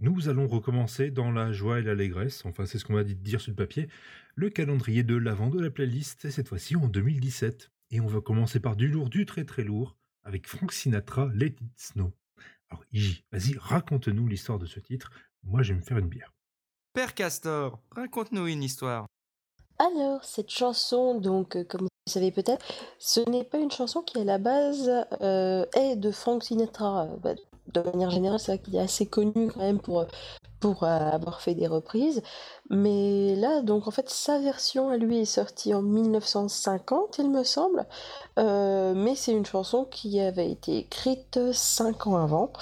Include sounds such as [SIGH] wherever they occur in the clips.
Nous allons recommencer dans la joie et l'allégresse, enfin c'est ce qu'on va dire sur le papier, le calendrier de l'avant de la playlist, et cette fois-ci en 2017. Et on va commencer par du lourd, du très très lourd, avec Frank Sinatra, Let It Snow. Alors Iji, vas-y, raconte-nous l'histoire de ce titre. Moi, je vais me faire une bière. Père Castor, raconte-nous une histoire. Alors, cette chanson, donc, euh, comme vous le savez peut-être, ce n'est pas une chanson qui, à la base, euh, est de Frank Sinatra. Euh, bah, de manière générale, c'est vrai qu'il est assez connu quand même pour, pour avoir fait des reprises. Mais là, donc, en fait, sa version à lui est sortie en 1950, il me semble. mais c'est une chanson qui avait été écrite cinq ans avant.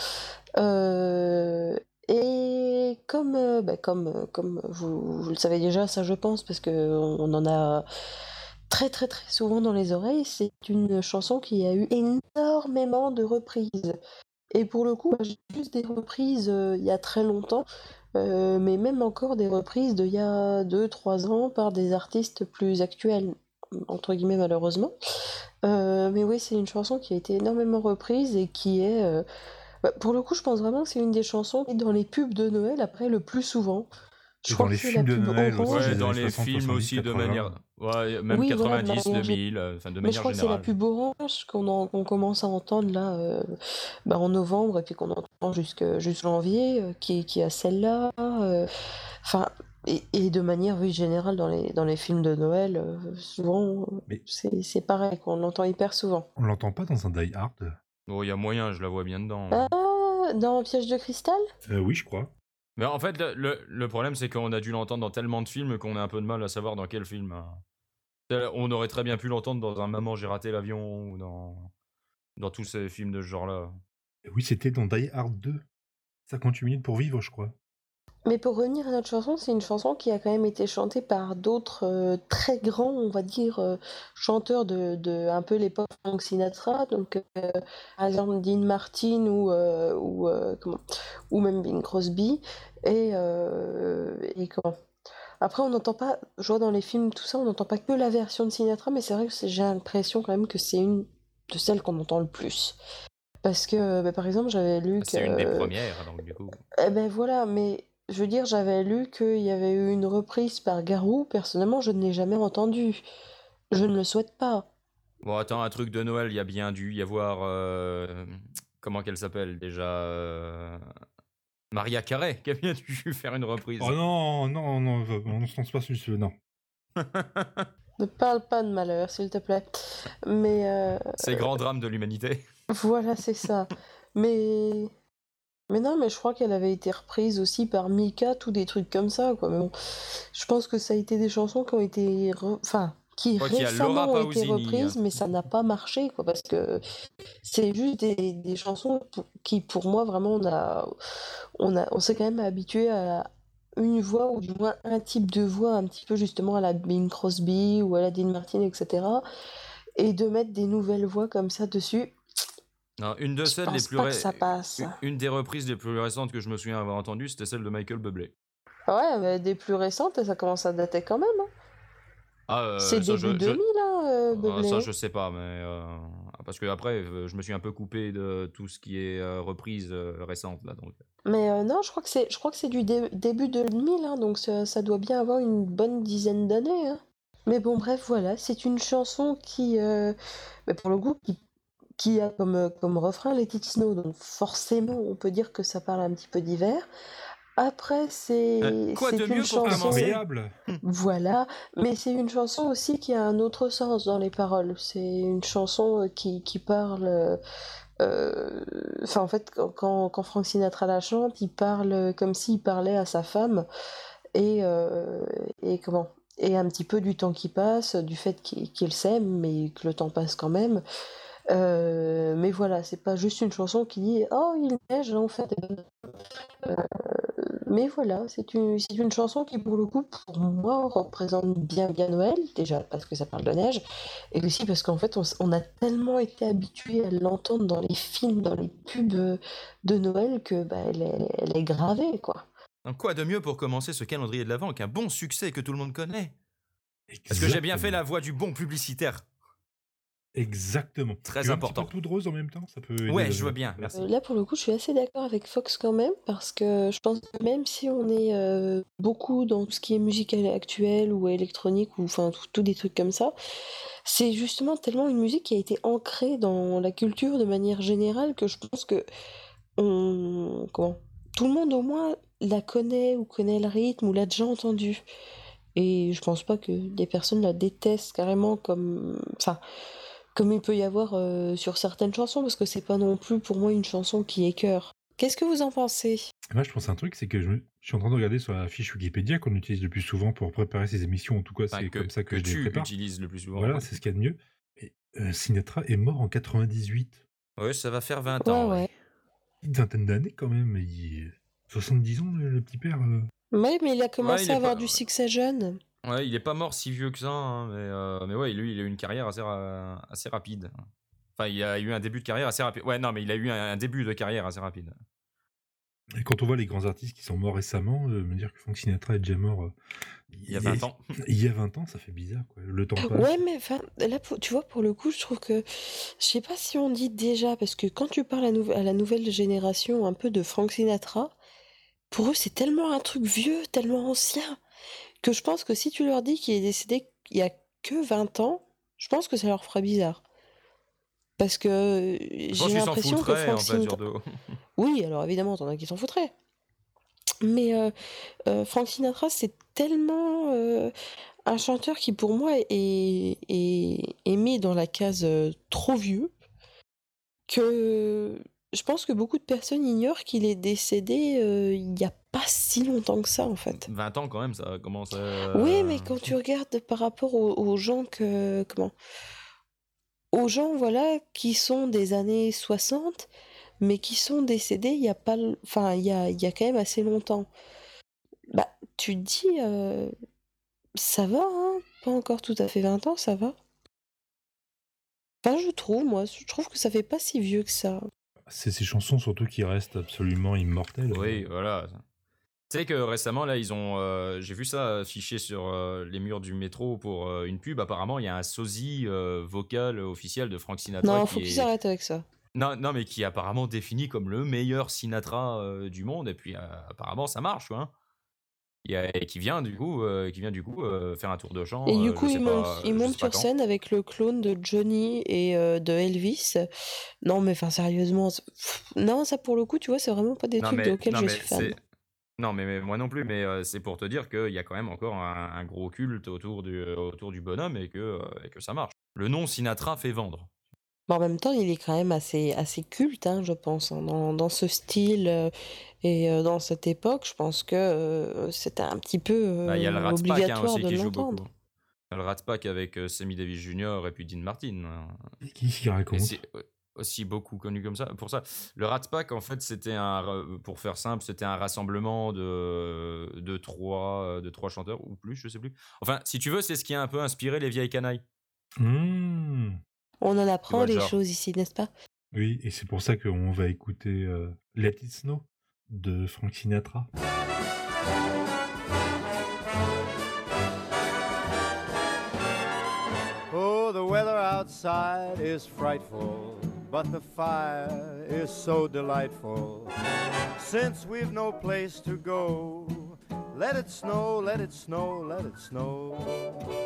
Et comme, euh, bah, comme, euh, comme vous, vous, le savez déjà, ça je pense, parce qu'on on en a très très très souvent dans les oreilles, c'est une chanson qui a eu énormément de reprises. Et pour le coup, j'ai juste des reprises euh, il y a très longtemps, mais même encore des reprises d'il y a 2-3 ans par des artistes plus actuels, entre guillemets malheureusement. mais oui, c'est une chanson qui a été énormément reprise et qui est bah, pour le coup, je pense vraiment que c'est une des chansons qui est dans les pubs de Noël après le plus souvent. Je crois dans les films de Noël aussi, dans les films aussi de manière ouais, même 90 2000 euh, enfin de mais je crois que c'est la pub orange qu'on commence à entendre là euh, bah, en novembre et puis qu'on entend jusqu'à janvier euh, qui qui a celle-là enfin et, et, de manière oui, générale dans les dans les films de Noël souvent c'est pareil qu'on l'entend hyper souvent. on l'entend pas dans un Die Hard? Oh, il y a moyen, je la vois bien dedans. Ah, dans Piège de cristal? Euh, Oui, je crois. Mais en fait, le, problème, c'est qu'on a dû l'entendre dans tellement de films qu'on a un peu de mal à savoir dans quel film. Hein. On aurait très bien pu l'entendre dans un Maman, j'ai raté l'avion ou dans, dans tous ces films de ce genre-là. Oui, c'était dans Die Hard 2. 58 minutes pour vivre, je crois. Mais pour revenir à notre chanson, c'est une chanson qui a quand même été chantée par d'autres euh, très grands, on va dire, euh, chanteurs de, de, un peu l'époque Frank Sinatra, donc euh, par exemple Dean Martin ou, ou, comment, ou même Bing Crosby. Et, et comment Après, on n'entend pas, je vois dans les films, tout ça, on n'entend pas que la version de Sinatra, mais c'est vrai que j'ai l'impression quand même que c'est une de celles qu'on entend le plus. Parce que, bah, par exemple, j'avais lu que. C'est une des premières, donc du coup. Eh ben voilà, mais je veux dire, j'avais lu qu'il y avait eu une reprise par Garou. Personnellement, je ne l'ai jamais entendu. Je ne le souhaite pas. Bon, attends, un truc de Noël, il y a bien dû y avoir. Euh, comment qu'elle s'appelle déjà euh, Maria Carré, qui a bien dû [LAUGHS] faire une reprise. Oh non, non, non, on ne se lance pas sur ce, non. [LAUGHS] ne parle pas de malheur, s'il te plaît. Mais. Euh, c'est grand drame de l'humanité. Voilà, c'est ça. Mais mais non, mais je crois qu'elle avait été reprise aussi par Mika, tout des trucs comme ça, quoi. Mais bon, je pense que ça a été des chansons qui ont été, enfin, qui récemment ont été reprises, hein. mais ça n'a pas marché, quoi, parce que c'est juste des, des chansons qui, pour moi, vraiment, on a, on a, on s'est quand même habitué à une voix ou du moins un type de voix un petit peu justement à la Bing Crosby ou à la Dean Martin, etc. Et de mettre des nouvelles voix comme ça dessus, une de celles les plus Une, des reprises les plus récentes que je me souviens avoir entendues, c'était celle de Michael Bublé. Ouais, mais des plus récentes, ça commence à dater quand même. Hein. Ah, euh, c'est début 2000, hein, euh, ah, ça, je sais pas, mais euh, parce que après, je me suis un peu coupé de tout ce qui est reprise récente là, donc. Mais non, je crois que c'est, je crois que c'est du début 2000, hein, donc ça, doit bien avoir une bonne dizaine d'années. Hein. Mais bon, bref, voilà, c'est une chanson qui, mais pour le coup, qui qui a comme, euh, comme refrain Let It Snow, donc forcément on peut dire que ça parle un petit peu d'hiver. Après, c'est euh, une chanson. Voilà, mais c'est une chanson aussi qui a un autre sens dans les paroles. C'est une chanson euh, qui, qui parle. Enfin, en fait, quand, quand Frank Sinatra la chante, il parle comme s'il parlait à sa femme et, et comment? Et un petit peu du temps qui passe, du fait qu'il s'aime, mais que le temps passe quand même. Euh, mais voilà, c'est pas juste une chanson qui dit Oh, il neige, en fait. Euh, mais voilà, c'est une, c'est une chanson qui, pour le coup, pour moi, représente bien, bien Noël, déjà parce que ça parle de neige, et aussi parce qu'en fait, on, a tellement été habitué à l'entendre dans les films, dans les pubs de Noël, que bah, elle, est, elle est gravée, quoi. Donc, quoi de mieux pour commencer ce calendrier de l'Avent qu'un bon succès que tout le monde connaît? Est-ce que j'ai bien fait la voix du bon publicitaire? Exactement. Très Tu veux un important. petit peu de poudre rose en même temps Ça peut aider Ouais, je vois bien, merci. Euh, là, pour le coup, je suis assez d'accord avec Fox quand même, parce que je pense que même si on est euh, beaucoup dans tout ce qui est musique actuelle ou électronique, ou enfin, tout, tout des trucs comme ça, c'est justement tellement une musique qui a été ancrée dans la culture de manière générale que je pense que on, comment, tout le monde au moins la connaît ou connaît le rythme ou l'a déjà entendu. Et je pense pas que des personnes la détestent carrément comme, enfin, comme il peut y avoir euh, sur certaines chansons, parce que c'est pas non plus pour moi une chanson qui écœure. Qu'est-ce que vous en pensez? Moi, je pense un truc, c'est que je, me- je suis en train de regarder sur la fiche Wikipédia qu'on utilise le plus souvent pour préparer ces émissions. En tout cas, Enfin, c'est comme ça que, que je les tu prépare. utilises le plus souvent. Voilà, c'est ce qu'il y a de mieux. Et, euh, Sinatra est mort en 98. Ouais, ça va faire 20 Ouais, ans. ouais. Une vingtaine d'années quand même. Il... 70 ans, le, le petit père. euh. Ouais, mais il a commencé il à avoir pas- du succès jeune. Ouais, il est pas mort si vieux que ça, hein, mais, euh, mais ouais, lui, il a eu une carrière assez, ra- assez rapide. Enfin, il a eu un début de carrière assez rapide. Ouais, non, mais il a eu un, un début de carrière assez rapide. Et quand on voit les grands artistes qui sont morts récemment, euh, me dire que Frank Sinatra est déjà mort euh, Il y a 20 ans. [LAUGHS] il y a 20 ans, ça fait bizarre. Quoi. Le temps passe. Ouais, mais enfin, là, tu vois, pour le coup, je trouve que, je sais pas si on dit déjà, parce que quand tu parles à, nou- à la nouvelle génération un peu de Frank Sinatra, pour eux, c'est tellement un truc vieux, tellement ancien, que je pense que si tu leur dis qu'il est décédé il y a que 20 ans, je pense que ça leur fera bizarre. Parce que euh, j'ai l'impression que Frank en Sinatra... [LAUGHS] Oui, alors évidemment, t'en as qui s'en foutraient. Mais euh, euh, Frank Sinatra, c'est tellement euh, un chanteur qui, pour moi, est, est, est mis dans la case euh, trop vieux que je pense que beaucoup de personnes ignorent qu'il est décédé euh, il n'y a pas si longtemps que ça, en fait. 20 ans quand même, ça commence à... Oui, mais quand tu regardes par rapport aux, aux gens que... Comment Aux gens, voilà, qui sont des années 60, mais qui sont décédés il y a pas... Enfin, il y a, il y a quand même assez longtemps. Bah, tu te dis... euh, Ça va, hein Pas encore tout à fait 20 ans, ça va. Enfin, je trouve, moi, je trouve que ça fait pas si vieux que ça. C'est ces chansons surtout qui restent absolument immortelles. Oui, voilà. Tu sais que récemment, là, ils ont. euh, J'ai vu ça affiché sur euh, les murs du métro pour euh, une pub. Apparemment, il y a un sosie euh, vocal officiel de Frank Sinatra. Non, qui faut est- qu'ils arrêtent avec ça. Non, non, mais qui est apparemment défini comme le meilleur Sinatra euh, du monde. Et puis, euh, apparemment, ça marche, quoi. hein. A- et qui vient, du coup, euh, qui vient, du coup euh, faire un tour de chant. Et euh, du coup, il pas- monte, il sur scène avec le clone de Johnny et euh, de Elvis. Non, mais enfin, sérieusement, pff, non, ça pour le coup, tu vois, c'est vraiment pas des Non, trucs mais, auxquels non, je suis fan. Non, mais, mais moi non plus, mais euh, c'est pour te dire qu'il y a quand même encore un, un gros culte autour du, autour du bonhomme et que, euh, et que ça marche. Le nom Sinatra fait vendre. Mais en même temps, il est quand même assez, assez culte, hein, je pense, hein, dans, dans ce style euh, et euh, dans cette époque. Je pense que euh, c'était un petit peu Bah, Il y a le Rat Pack hein, obligatoire aussi de qui joue beaucoup. l'entendre. Il y a le Rat Pack avec euh, Sammy Davis Jr. et puis Dean Martin. hein. Et Qui s'y Et raconte aussi beaucoup connu comme ça. Pour ça, le Rat Pack, en fait, c'était un, pour faire simple, c'était un rassemblement de, de, trois, de trois chanteurs ou plus, je sais plus. Enfin, si tu veux, c'est ce qui a un peu inspiré les vieilles canailles. Mmh. On en apprend vois des genre. choses ici, n'est-ce pas? Oui, et c'est pour ça qu'on va écouter euh, Let It Snow de Frank Sinatra. Oh, the weather outside is frightful, but the fire is so delightful. Since we've no place to go, let it snow, let it snow, let it snow.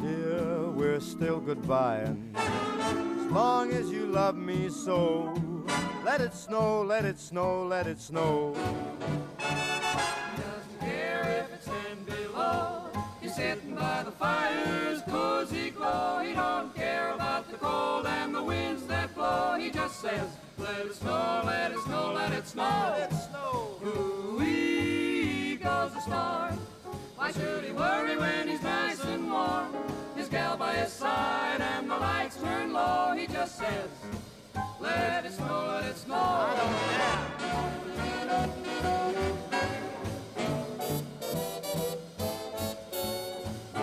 dear, we're still goodbying. As long as you love me so, let it snow, let it snow, let it snow. doesn't care if it's ten below. He's sitting by the fire's cozy glow. He don't care about the cold and the winds that blow. He just says, let it snow, let it snow, let it snow. Let it snow. Ooh-wee goes the star. Why should he worry when he's nice the lights turn low. He just says, Let it snow, let it snow. I don't care.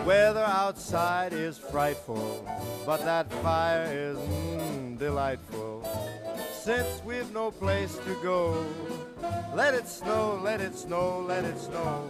Weather outside is frightful, but that fire is mm, delightful. Since we've no place to go, let it snow, let it snow, let it snow.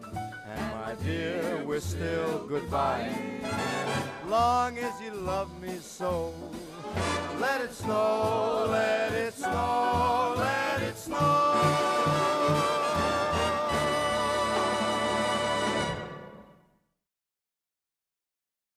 dear, we're still goodbye. Long as you love me so, let it snow, let it snow, let it snow.